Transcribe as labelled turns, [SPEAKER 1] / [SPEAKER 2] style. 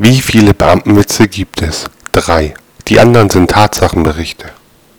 [SPEAKER 1] Wie viele Beamtenwitze gibt es? Drei. Die anderen sind Tatsachenberichte.